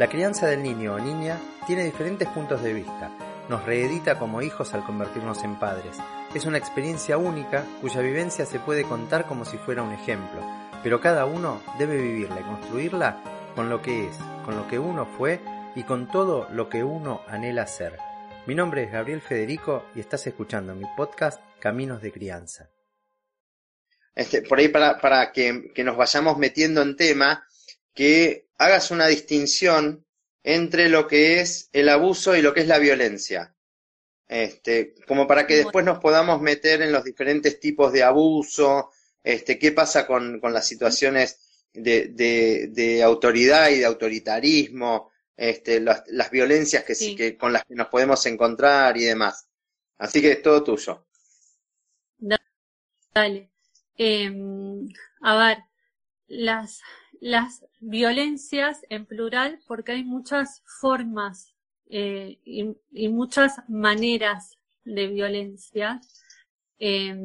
La crianza del niño o niña tiene diferentes puntos de vista. Nos reedita como hijos al convertirnos en padres. Es una experiencia única cuya vivencia se puede contar como si fuera un ejemplo, pero cada uno debe vivirla y construirla con lo que es, con lo que uno fue y con todo lo que uno anhela ser. Mi nombre es Gabriel Federico y estás escuchando mi podcast Caminos de Crianza. Este, por ahí para, para que, que nos vayamos metiendo en tema, que hagas una distinción entre lo que es el abuso y lo que es la violencia. Este, como para que después nos podamos meter en los diferentes tipos de abuso, este, qué pasa con, con las situaciones de, de, de, autoridad y de autoritarismo, este, las, las violencias que, sí. que, con las que nos podemos encontrar y demás. Así que es todo tuyo. Dale. Eh, a ver, las, las violencias en plural porque hay muchas formas eh, y, muchas maneras de violencia. Eh,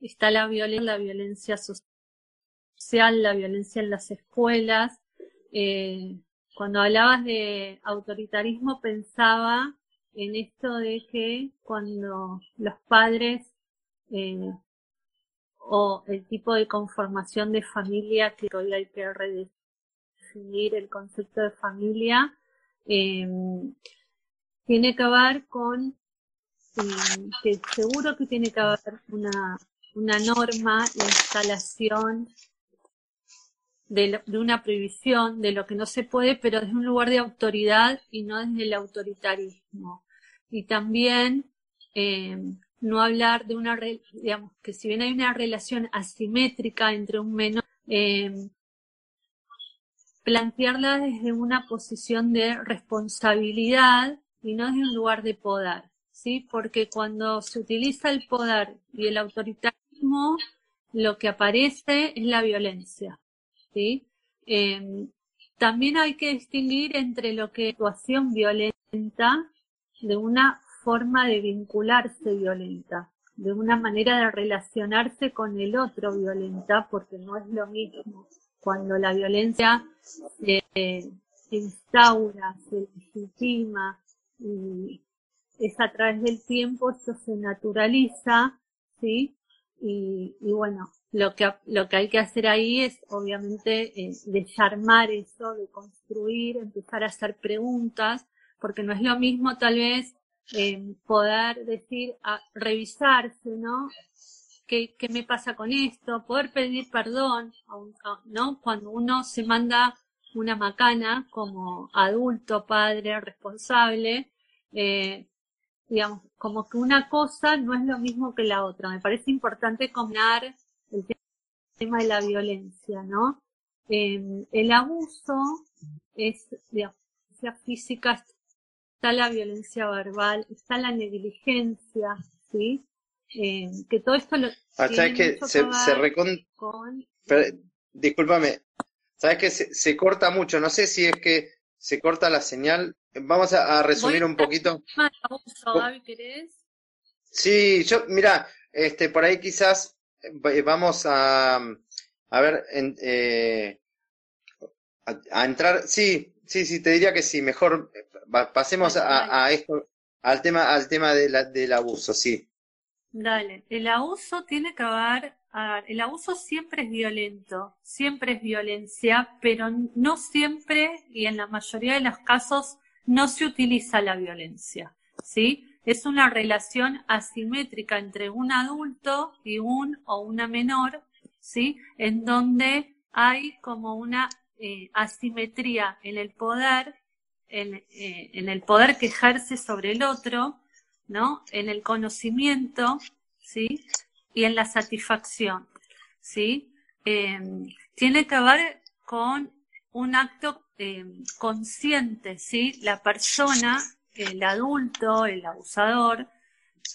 está la violencia, la violencia social, la violencia en las escuelas. Eh, cuando hablabas de autoritarismo pensaba en esto de que cuando los padres eh, o el tipo de conformación de familia que hoy hay que redefinir el concepto de familia eh, tiene que ver con que seguro que tiene que haber una, una norma, la instalación de, de, una prohibición de lo que no se puede, pero desde un lugar de autoridad y no desde el autoritarismo. Y también eh, no hablar de una, digamos, que si bien hay una relación asimétrica entre un menor, eh, plantearla desde una posición de responsabilidad y no desde un lugar de poder, ¿sí? Porque cuando se utiliza el poder y el autoritarismo, lo que aparece es la violencia, ¿sí? Eh, también hay que distinguir entre lo que es situación violenta de una forma de vincularse violenta, de una manera de relacionarse con el otro violenta, porque no es lo mismo cuando la violencia se, instaura, se legitima y es a través del tiempo, esto se naturaliza, ¿sí? Y, y bueno, lo que, lo que hay que hacer ahí es obviamente eh, desarmar eso, de construir, empezar a hacer preguntas, porque no es lo mismo tal vez eh, poder decir, a, revisarse, ¿no? ¿Qué, ¿Qué, me pasa con esto? Poder pedir perdón, ¿no? Cuando uno se manda una macana como adulto, padre, responsable, eh, digamos, como que una cosa no es lo mismo que la otra. Me parece importante combinar el tema de la violencia, ¿no? Eh, el abuso es, digamos, física, está la violencia verbal, está la negligencia, ¿sí? Eh, que todo esto lo... Ah, ¿Sabes que se, se recon... con... Pero, discúlpame, ¿sabes que se, se, corta mucho? No sé si es que se corta la señal. Vamos a, a resumir un poquito. Abuso, Gaby, ¿querés? Sí, yo, mira, este, por ahí quizás eh, vamos a, a ver, en, eh, a, a entrar, sí, sí, sí, te diría que sí, mejor pasemos a, a, esto, al tema, al tema de la, del abuso, sí. Dale, el abuso tiene que ver, el abuso siempre es violento, siempre es violencia, pero no siempre y en la mayoría de los casos no se utiliza la violencia, ¿sí? Es una relación asimétrica entre un adulto y un o una menor, ¿sí? En donde hay como una eh, asimetría en el poder en, eh, en, el poder que ejerce sobre el otro, ¿no? En el conocimiento, ¿sí? Y en la satisfacción, ¿sí? Eh, tiene que ver con un acto eh, consciente, ¿sí? La persona, el adulto, el abusador,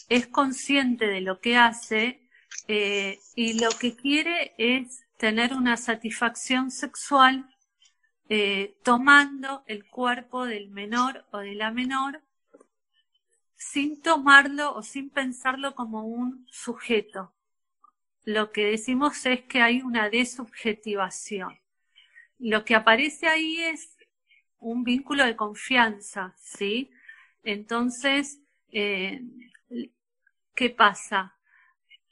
es consciente de lo que hace eh, y lo que quiere es tener una satisfacción sexual eh, tomando el cuerpo del menor o de la menor sin tomarlo o sin pensarlo como un sujeto. Lo que decimos es que hay una desubjetivación. Lo que aparece ahí es un vínculo de confianza, ¿sí? Entonces, eh, ¿qué pasa?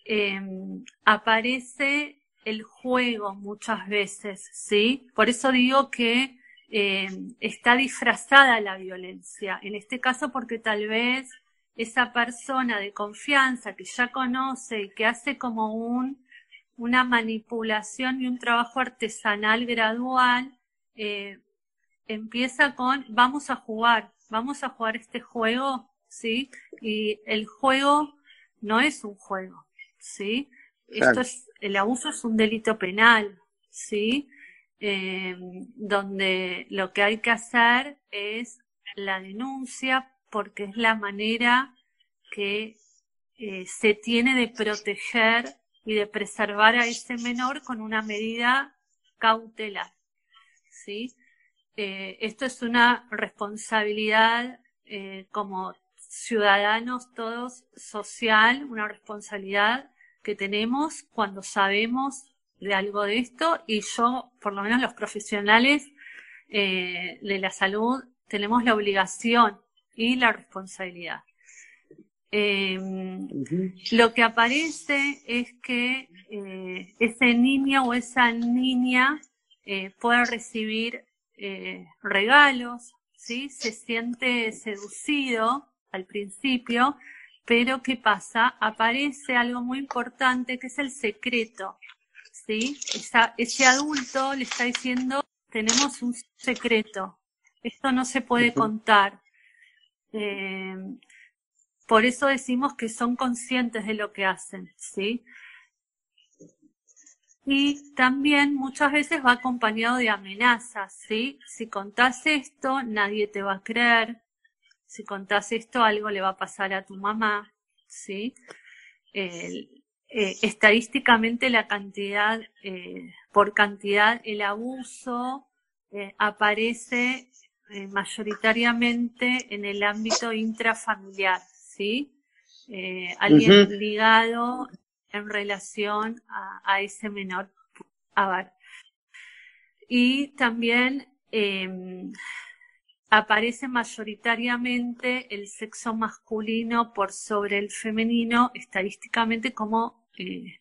Em, aparece el juego muchas veces, ¿sí? Por eso digo que em, está disfrazada la violencia. En este caso porque tal vez esa persona de confianza que ya conoce y que hace como un, una manipulación y un trabajo artesanal gradual, eh, empieza con vamos a jugar, vamos a jugar este juego, ¿sí? Y el juego no es un juego, ¿sí? Esto es, el abuso es un delito penal, ¿sí? Eh, donde lo que hay que hacer es la denuncia porque es la manera que eh, se tiene de proteger y de preservar a ese menor con una medida cautelar. ¿sí? Eh, esto es una responsabilidad como ciudadanos todos social, una responsabilidad que tenemos cuando sabemos de algo de esto y yo, por lo menos los profesionales de la salud, tenemos la obligación y la responsabilidad. Eh, lo que aparece es que eh, ese niño o esa niña eh, puede recibir eh, regalos, ¿sí? se siente seducido al principio, pero ¿qué pasa? Aparece algo muy importante que es el secreto. ¿Sí? ese adulto le está diciendo, tenemos un secreto, esto no se puede contar. Eh, por eso decimos que son conscientes de lo que hacen, ¿sí? Y también muchas veces va acompañado de amenazas, ¿sí? Si contás esto, nadie te va a creer. Si contás esto, algo le va a pasar a tu mamá, ¿sí? Eh, estadísticamente la cantidad, eh, por cantidad, el abuso aparece eh, mayoritariamente en el ámbito intrafamiliar, ¿sí? Alguien ligado en relación a, ese menor. A ver. Y también em, aparece mayoritariamente el sexo masculino por sobre el femenino, estadísticamente como eh,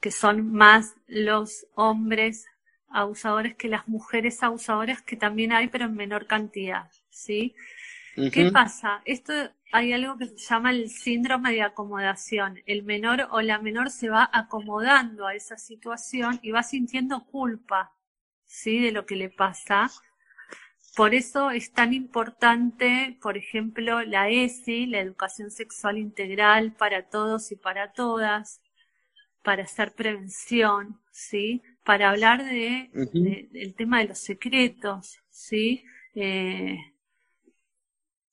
que son más los hombres abusadores que las mujeres abusadoras que también hay, pero en menor cantidad, ¿sí? ¿Qué pasa? Esto hay algo que se llama el síndrome de acomodación. El menor o la menor se va acomodando a esa situación y va sintiendo culpa, ¿sí? De lo que le pasa. Por eso es tan importante, por ejemplo, la ESI, la educación sexual integral para todos y para todas, para hacer prevención, ¿sí? para hablar de, del tema de los secretos, ¿sí? Eh,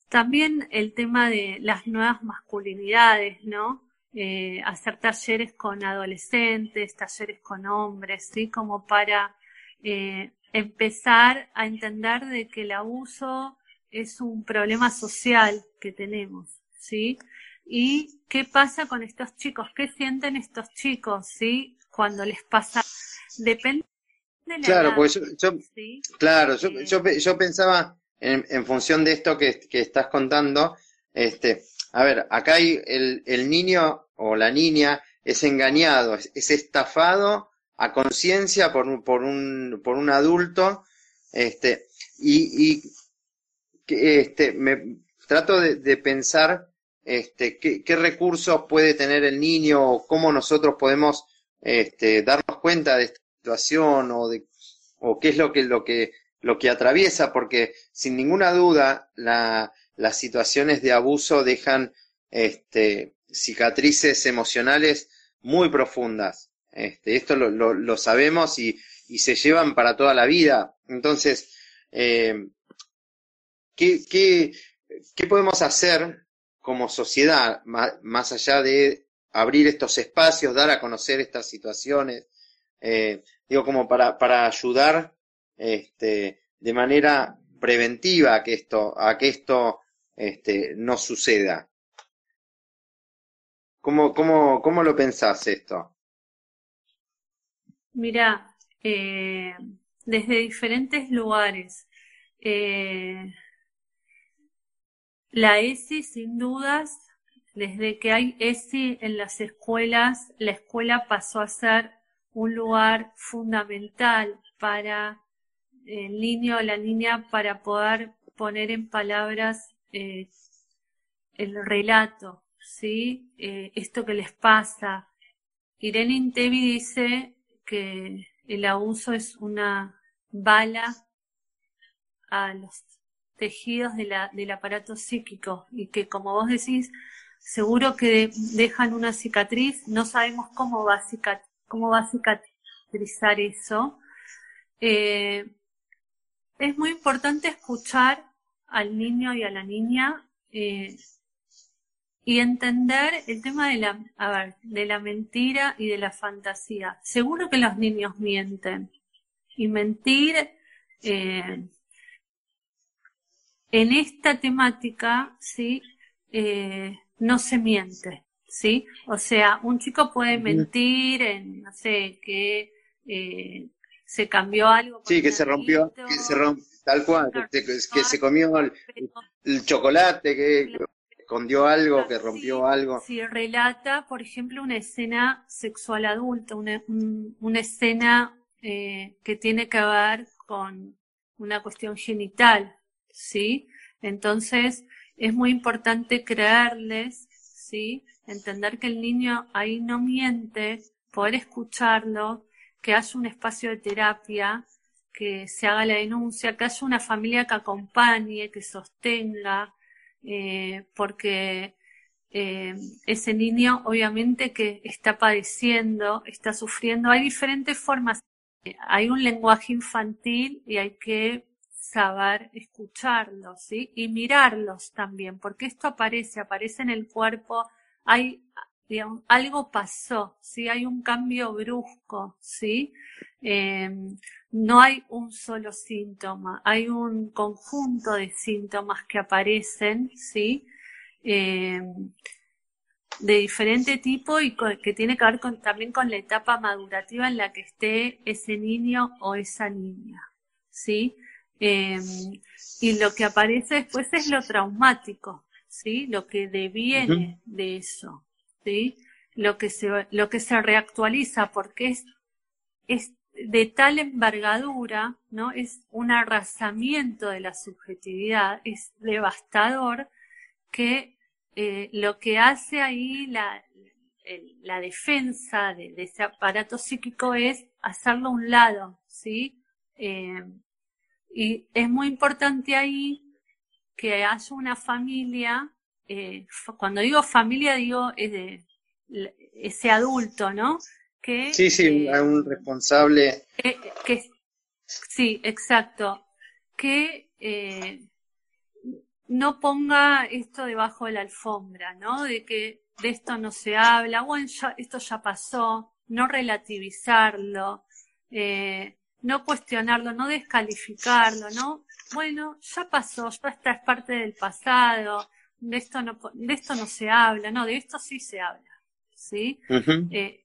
también el tema de las nuevas masculinidades, ¿no? Eh, hacer talleres con adolescentes, talleres con hombres, ¿sí? Como para eh, empezar a entender de que el abuso es un problema social que tenemos, ¿sí? Y qué pasa con estos chicos, qué sienten estos chicos, ¿sí? Cuando les pasa Depende de la Claro, pues yo, claro, yo, yo, pensaba en, en, función de esto que, que, estás contando, este, a ver, acá hay el, el niño o la niña es engañado, es, estafado a conciencia por, un, por, un, por un adulto, este, y, y este, me trato de, de pensar este, qué, recursos puede tener el niño cómo nosotros podemos este, darnos cuenta de esta situación o, de, o qué es lo que, lo, que, lo que atraviesa, porque sin ninguna duda la, las situaciones de abuso dejan este, cicatrices emocionales muy profundas. Esto lo, lo, lo sabemos y, y, se llevan para toda la vida. Entonces, eh, ¿qué, qué, qué, podemos hacer como sociedad, más, allá de abrir estos espacios, dar a conocer estas situaciones, eh, digo, como para, para ayudar este, de manera preventiva a que esto, a que esto este, no suceda? ¿Cómo, cómo, cómo lo pensás esto? Mira, eh, desde diferentes lugares. Eh, la ESI, sin dudas, desde que hay ESI en las escuelas, la escuela pasó a ser un lugar fundamental para el niño o la niña para poder poner en palabras eh, el relato, ¿sí? Eh, esto que les pasa. Irene Intevi dice que el abuso es una bala a los tejidos del aparato psíquico y que como vos decís, seguro que dejan una cicatriz, no sabemos cómo va a, cómo va a cicatrizar eso. Eh, es muy importante escuchar al niño y a la niña eh, y entender el tema de la, de la mentira y de la fantasía. Seguro que los niños mienten. Y mentir eh, en esta temática, ¿sí? Eh, no se miente, ¿sí? O sea, un chico puede mentir en, no sé, que eh, se cambió algo. Sí, que se rompió, que se rompió, tal cual, que, se comió el, chocolate, que escondió algo, que rompió algo. Si relata, por ejemplo, una escena sexual adulta, una, una escena eh, que tiene que ver con una cuestión genital, ¿sí? Entonces, es muy importante creerles, ¿sí? Entender que el niño ahí no miente, poder escucharlo, que haya un espacio de terapia, que se haga la denuncia, que haya una familia que acompañe, que sostenga, eh, porque eh, ese niño obviamente que está padeciendo, está sufriendo, hay diferentes formas. Hay un lenguaje infantil y hay que saber escucharlos, ¿sí? Y mirarlos también, porque esto aparece, aparece en el cuerpo, hay, algo pasó, ¿sí? Hay un cambio brusco, ¿sí? Em, no hay un solo síntoma, hay un conjunto de síntomas que aparecen, ¿sí? Em, de diferente tipo y que tiene que ver con, también con la etapa madurativa en la que esté ese niño o esa niña, ¿sí? Em, y lo que aparece después es lo traumático, ¿sí? Lo que deviene de eso, ¿sí? Lo que se, lo que se reactualiza porque es, es de tal envergadura, ¿no? Es un arrasamiento de la subjetividad, es devastador que eh, lo que hace ahí la, la defensa de, ese aparato psíquico es hacerlo a un lado, ¿sí? Em, y es muy importante ahí que haya una familia, eh, cuando digo familia digo es de ese adulto, ¿no? Que, sí, sí, eh, un responsable. que, sí, exacto. Que eh, no ponga esto debajo de la alfombra, ¿no? De que de esto no se habla, bueno, esto ya pasó, no relativizarlo. Eh, no cuestionarlo, no descalificarlo, ¿no? Bueno, ya pasó, ya está, es parte del pasado, de esto no, de esto no se habla, no, de esto sí se habla, ¿sí? Eh,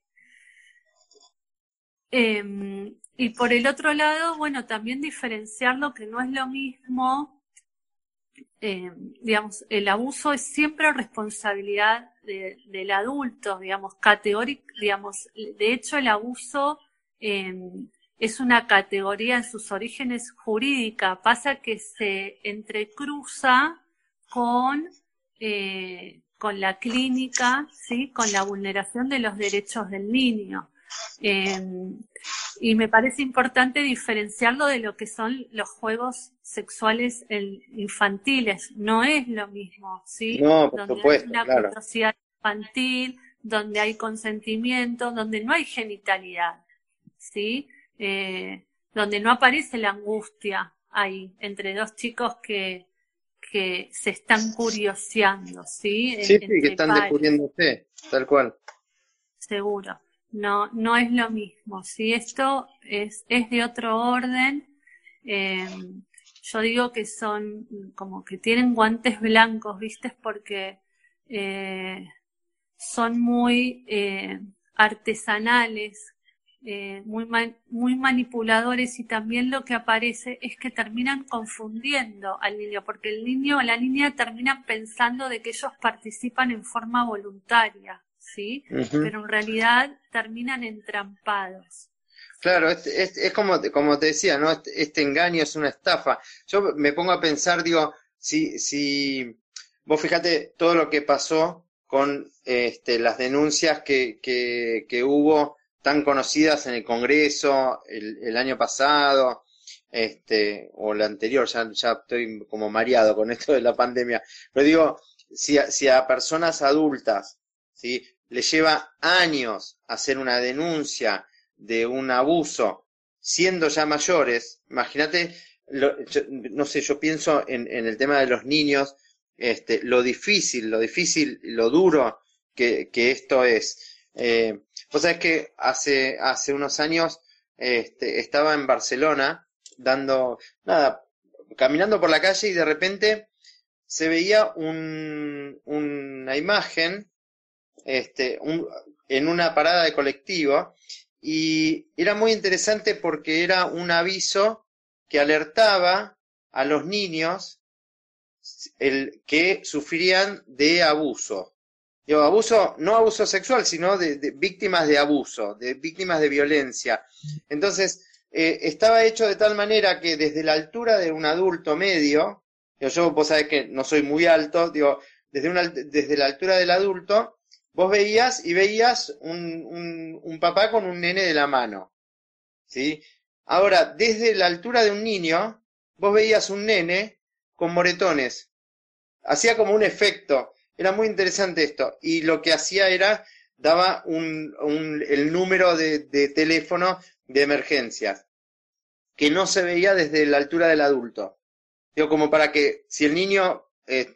em, y por el otro lado, bueno, también diferenciarlo que no es lo mismo, em, digamos, el abuso es siempre responsabilidad del adulto, digamos, categórico, digamos, de hecho el abuso em, es una categoría en sus orígenes jurídica, pasa que se entrecruza con, eh, con la clínica, ¿sí? con la vulneración de los derechos del niño. Em, y me parece importante diferenciarlo de lo que son los juegos sexuales infantiles. No es lo mismo, ¿sí? No, por donde hay una claro. infantil, donde hay consentimiento, donde no hay genitalidad, ¿sí? Eh, donde no aparece la angustia ahí, entre dos chicos que, que se están curioseando, ¿sí? Sí, sí, que están descubriéndose, tal cual. Seguro. No, no es lo mismo, ¿sí? Esto es, es de otro orden. Eh, yo digo que son como que tienen guantes blancos, ¿viste? Porque eh, son muy eh, artesanales, eh, muy, muy manipuladores y también lo que aparece es que terminan confundiendo al niño, porque el niño o la niña terminan pensando de que ellos participan en forma voluntaria, ¿sí? Pero en realidad terminan entrampados. Claro, es, es, como, como te decía, ¿no? Este, este, engaño es una estafa. Yo me pongo a pensar, digo, si, si vos fíjate todo lo que pasó con este, las denuncias que, que, que hubo tan conocidas en el Congreso el, año pasado, este, o el anterior, ya, ya estoy como mareado con esto de la pandemia, pero digo, si a, si a personas adultas, ¿sí? le lleva años hacer una denuncia de un abuso, siendo ya mayores, imagínate, no sé, yo pienso en, en, el tema de los niños, este, lo difícil, lo difícil, lo duro que, que esto es. Eh, Vos sabés que hace, hace unos años este, estaba en Barcelona dando, nada, caminando por la calle y de repente se veía un, una imagen este, en una parada de colectivo y era muy interesante porque era un aviso que alertaba a los niños el, que sufrían de abuso. Digo, abuso, no abuso sexual, sino de, víctimas de abuso, de víctimas de violencia. Entonces, eh, estaba hecho de tal manera que desde la altura de un adulto medio, yo vos sabés que no soy muy alto, digo, desde, desde la altura del adulto, vos veías y veías un, un, un papá con un nene de la mano. ¿Sí? Ahora, desde la altura de un niño, vos veías un nene con moretones. Hacía como un efecto. Era muy interesante esto. Y lo que hacía era, daba un, el número de, teléfono de emergencias, que no se veía desde la altura del adulto. Digo, como para que si el niño eh,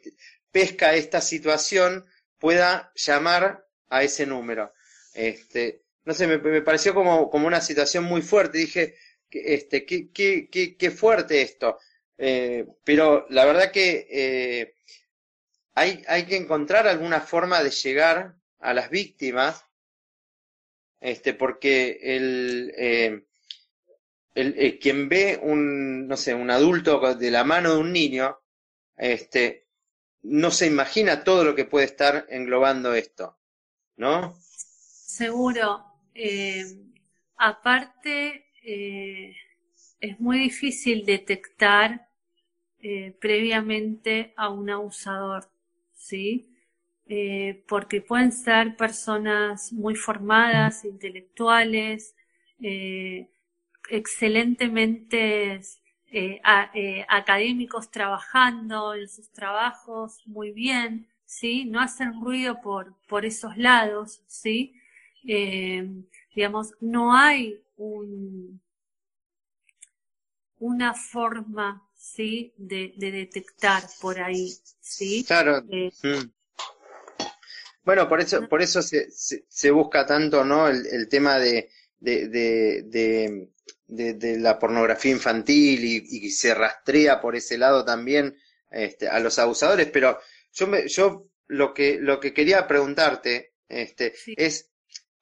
pesca esta situación, pueda llamar a ese número. Este, no sé, me, pareció como, como una situación muy fuerte. Dije, este, qué, qué, qué, qué fuerte esto. Eh, pero la verdad que eh, hay, hay que encontrar alguna forma de llegar a las víctimas, este, porque el, eh, el, quien ve un, no sé, un adulto de la mano de un niño, este, no se imagina todo lo que puede estar englobando esto, ¿no? Seguro. Eh, aparte, eh, es muy difícil detectar eh, previamente a un abusador. ¿Sí? Eh, porque pueden ser personas muy formadas, intelectuales, eh, excelentemente eh, académicos trabajando en sus trabajos muy bien, ¿sí? No hacen ruido por, por esos lados, ¿sí? digamos, no hay un, una forma ¿sí? De, detectar por ahí, ¿sí? Claro. Eh, mm. Bueno, por eso, por eso se, se, busca tanto, ¿no? El, tema de, de, de, de, la pornografía infantil y, y, se rastrea por ese lado también este, a los abusadores, pero yo, me, yo lo, que, lo que quería preguntarte este, es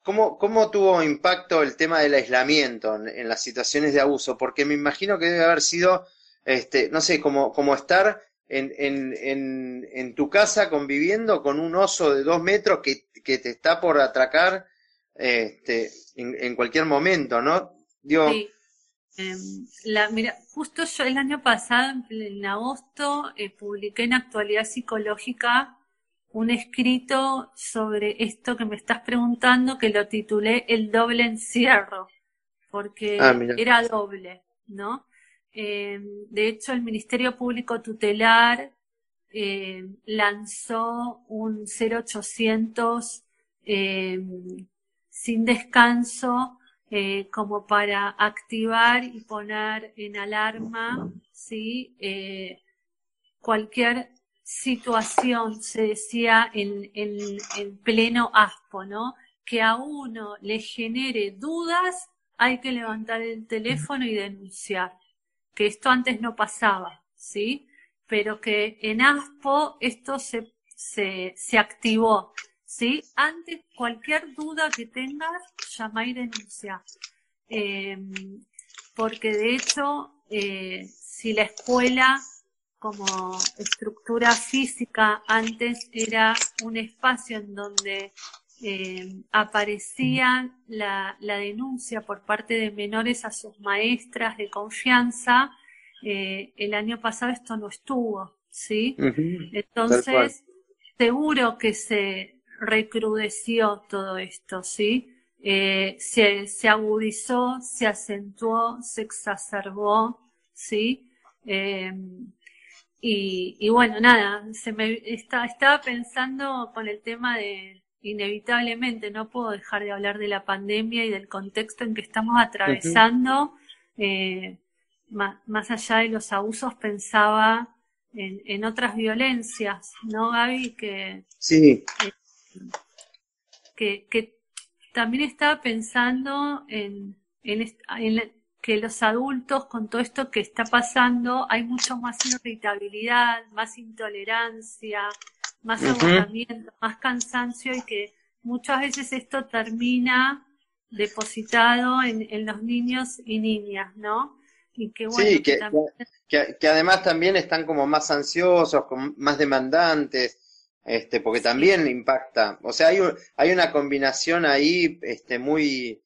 ¿Cómo, ¿Cómo, tuvo impacto el tema del aislamiento en, en, las situaciones de abuso? Porque me imagino que debe haber sido este, no sé, como, como estar en, en, en, en, tu casa conviviendo con un oso de dos metros que, que te está por atracar este, en, en cualquier momento, ¿no? Digo, sí. Em, la, mira, justo yo el año pasado, en, agosto, eh, publiqué en Actualidad Psicológica un escrito sobre esto que me estás preguntando, que lo titulé El doble encierro, porque ah, era doble, ¿no? Eh, de hecho, el Ministerio Público Tutelar eh, lanzó un 0800 eh, sin descanso eh, como para activar y poner en alarma, ¿sí? Eh, cualquier situación, se decía en, en, pleno aspo, ¿no? Que a uno le genere dudas, hay que levantar el teléfono y denunciar. Que esto antes no pasaba, ¿sí? Pero que en aspo esto se, se, se activó. ¿sí? Antes, cualquier duda que tengas, llama y denuncia. Em, porque de hecho, eh, si la escuela como estructura física antes era un espacio en donde em, aparecía la, denuncia por parte de menores a sus maestras de confianza, eh, el año pasado esto no estuvo, ¿sí? Entonces, seguro que se, recrudeció todo esto, ¿sí? Eh, se, agudizó, se acentuó, se exacerbó, ¿sí? Y, bueno, nada, se me estaba pensando con el tema de inevitablemente no puedo dejar de hablar de la pandemia y del contexto en que estamos atravesando. Eh, más, allá de los abusos, pensaba en, en otras violencias, ¿no, Gaby? Que, sí. Eh, que, también estaba pensando en, que los adultos, con todo esto que está pasando, hay mucho más irritabilidad, más intolerancia, más agotamiento, más cansancio y que muchas veces esto termina depositado en, los niños y niñas, ¿no? Y que, bueno, sí, que, que, además también están como más ansiosos, más demandantes, este, porque también impacta, o sea, hay, hay una combinación ahí, este, muy,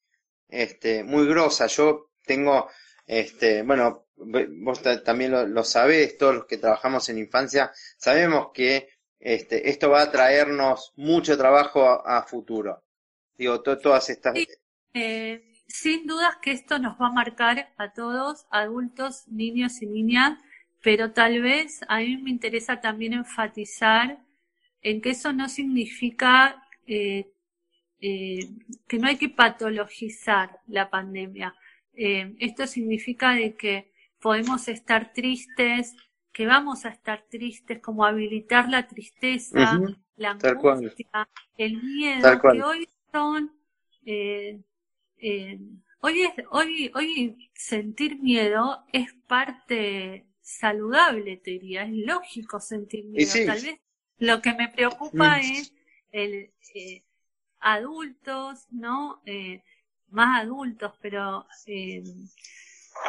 este, muy grosa. Yo tengo, este, bueno, vos también lo, lo sabés, todos los que trabajamos en infancia, sabemos que este, esto va a traernos mucho trabajo a, futuro. Digo, todas estas... Eh, sin dudas que esto nos va a marcar a todos, adultos, niños y niñas, pero tal vez a mí me interesa también enfatizar en que eso no significa eh, eh, que no hay que patologizar la pandemia. Eh, esto significa de que podemos estar tristes, que vamos a estar tristes, como habilitar la tristeza, la angustia, el miedo, que hoy son, hoy es, hoy, hoy sentir miedo es parte saludable, te diría, es lógico sentir miedo. Tal vez lo que me preocupa mm. es el eh, adultos, ¿no? Eh, más adultos, pero eh,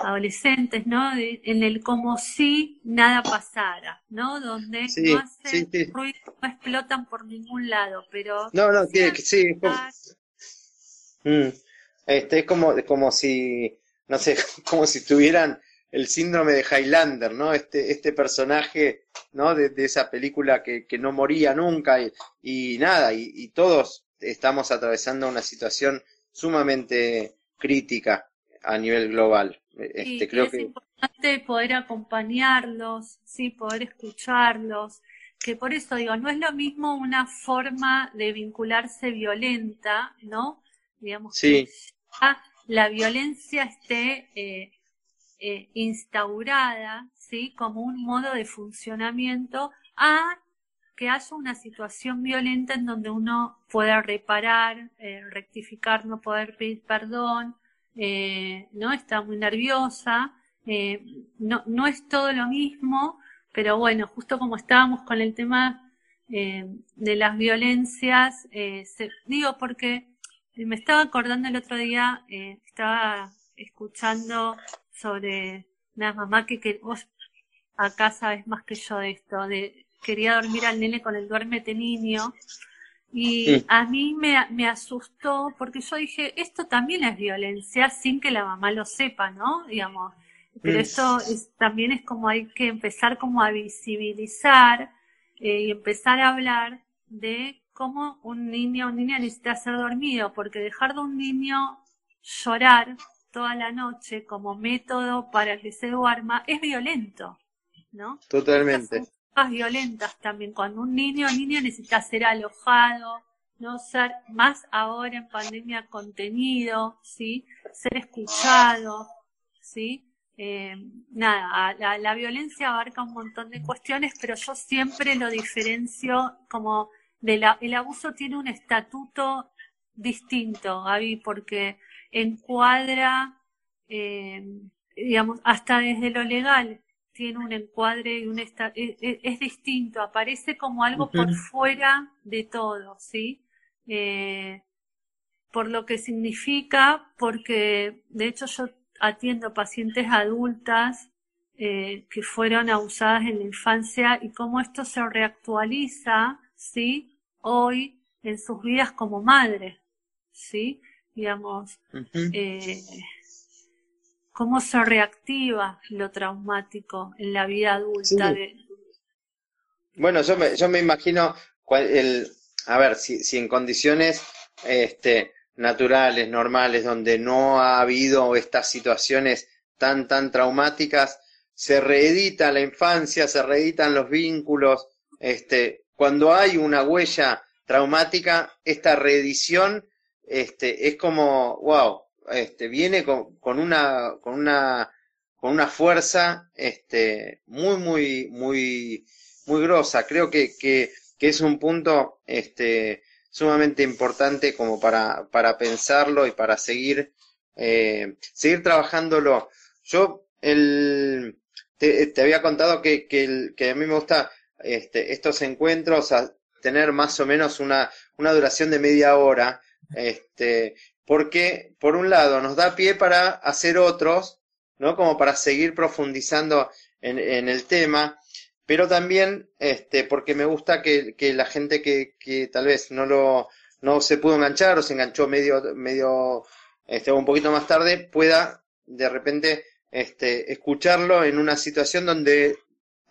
adolescentes, ¿no? en el como si nada pasara, ¿no? Donde no hacen ruido, no explotan por ningún lado, pero... No, no, tiene que, sí. Es como, mm, este, es como, como si, no sé, como si tuvieran el síndrome de Highlander, ¿no? Este, este personaje, ¿no? De, esa película que, no moría nunca y, nada, y, todos estamos atravesando una situación sumamente crítica a nivel global. Este, creo es importante poder acompañarlos, sí, poder escucharlos, que por eso digo, no es lo mismo una forma de vincularse violenta, ¿no? Digamos sí. que la violencia esté eh, eh, instaurada, ¿sí? Como un modo de funcionamiento a que haya una situación violenta en donde uno pueda reparar, eh, rectificar, no poder pedir perdón, eh, ¿no? Está muy nerviosa, no, no es todo lo mismo, pero bueno, justo como estábamos con el tema de las violencias, digo porque me estaba acordando el otro día, estaba escuchando sobre la mamá que, que vos acá sabes más que yo de esto, de quería dormir al nene con el duérmete niño. Y a mí me, me, asustó porque yo dije, esto también es violencia sin que la mamá lo sepa, ¿no? Digamos, pero esto es, también es como hay que empezar como a visibilizar eh, y empezar a hablar de cómo un niño o niña necesita ser dormido, porque dejar de un niño llorar toda la noche como método para que se duerma es violento, ¿no? Totalmente. Violentas también, cuando un niño o niña necesita ser alojado, no ser más ahora en pandemia contenido, ¿sí? ser escuchado, ¿sí? Eh, nada, la, la, violencia abarca un montón de cuestiones, pero yo siempre lo diferencio como de la, el abuso tiene un estatuto distinto, Gaby, porque encuadra, eh, digamos, hasta desde lo legal tiene un encuadre y un es, es, distinto, aparece como algo por fuera de todo, ¿sí? Eh, por lo que significa, porque de hecho yo atiendo pacientes adultas eh, que fueron abusadas en la infancia y cómo esto se reactualiza, ¿sí? Hoy en sus vidas como madre, ¿sí? Digamos, eh, cómo se reactiva lo traumático en la vida adulta. Bueno, yo me, yo me imagino, el, a ver, si, si en condiciones este, naturales, normales, donde no ha habido estas situaciones tan, tan traumáticas, se reedita la infancia, se reeditan los vínculos, este, cuando hay una huella traumática, esta reedición este, es como, wow, este, viene con, con, una, con, una, con una fuerza este, muy, muy, muy, muy grosa. Creo que, que, que es un punto este, sumamente importante como para, para pensarlo y para seguir, eh, seguir trabajándolo. Yo el, te, había contado que, que, a mí me gusta este, estos encuentros a tener más o menos una, una duración de media hora, este, porque por un lado nos da pie para hacer otros, ¿no? Como para seguir profundizando en, el tema, pero también este, porque me gusta que, que la gente que, que, tal vez no lo no se pudo enganchar o se enganchó medio medio este, un poquito más tarde pueda de repente este, escucharlo en una situación donde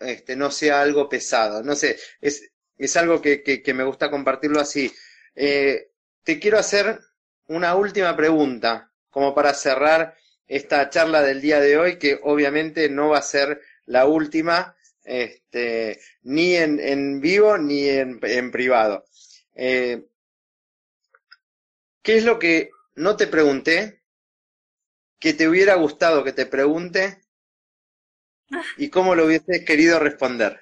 este, no sea algo pesado. No sé, es, es algo que, que, que me gusta compartirlo así. Eh, te quiero hacer una última pregunta, como para cerrar esta charla del día de hoy, que obviamente no va a ser la última, este, ni en, en vivo ni en, en privado. Eh, ¿Qué es lo que no te pregunté, que te hubiera gustado que te pregunte y cómo lo hubieses querido responder?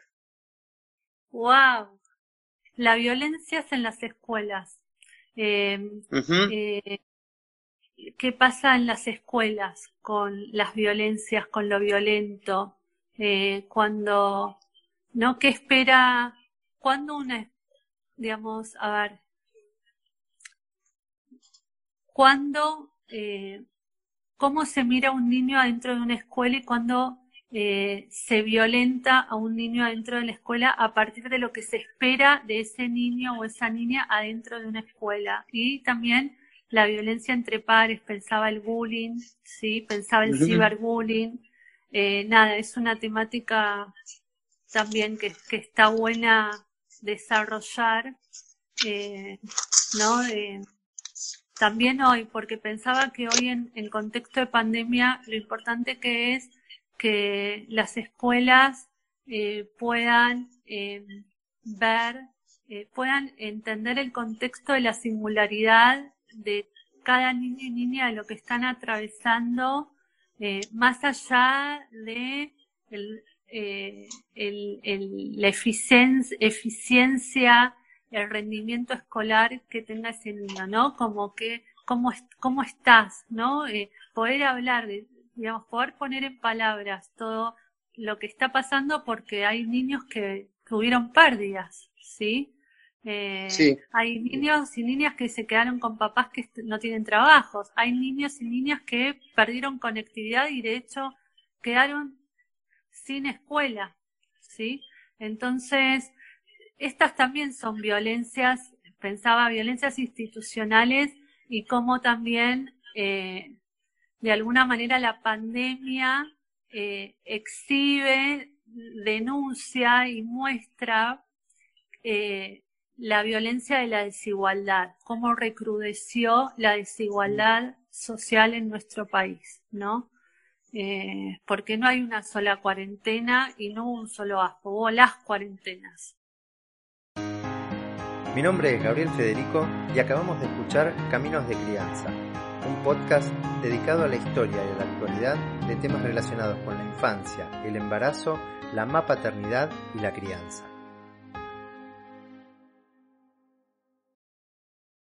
Wow, la violencia es en las escuelas. Eh, eh, ¿Qué pasa en las escuelas con las violencias, con lo violento? Eh, cuando, ¿no? ¿Qué espera? Cuando una, digamos, a ver, cuando, eh, cómo se mira un niño adentro de una escuela y cuando eh, se violenta a un niño adentro de la escuela a partir de lo que se espera de ese niño o esa niña adentro de una escuela. Y también la violencia entre pares, pensaba el bullying, sí, pensaba el ciberbullying. Eh, nada, es una temática también que, que está buena desarrollar, eh, ¿no? también hoy, porque pensaba que hoy en, en contexto de pandemia lo importante que es que las escuelas eh, puedan eh, ver, eh, puedan entender el contexto de la singularidad de cada niño y niña de lo que están atravesando, más allá de el, el, la eficiencia, eficiencia, el rendimiento escolar que tenga ese niño, ¿no? Como que, ¿cómo, cómo estás, ¿no? poder hablar de, digamos, poder poner en palabras todo lo que está pasando porque hay niños que tuvieron pérdidas, ¿sí? Eh, sí. Hay niños y niñas que se quedaron con papás que no tienen trabajos. Hay niños y niñas que perdieron conectividad y de hecho quedaron sin escuela, ¿sí? Entonces, estas también son violencias, pensaba violencias institucionales y cómo también eh, de alguna manera la pandemia eh, exhibe, denuncia y muestra eh, la violencia de la desigualdad, cómo recrudeció la desigualdad social en nuestro país, ¿no? Eh, porque no hay una sola cuarentena y no un solo asco, hubo las cuarentenas. Mi nombre es Gabriel Federico y acabamos de escuchar Caminos de Crianza un podcast dedicado a la historia y a la actualidad de temas relacionados con la infancia, el embarazo, la paternidad y la crianza.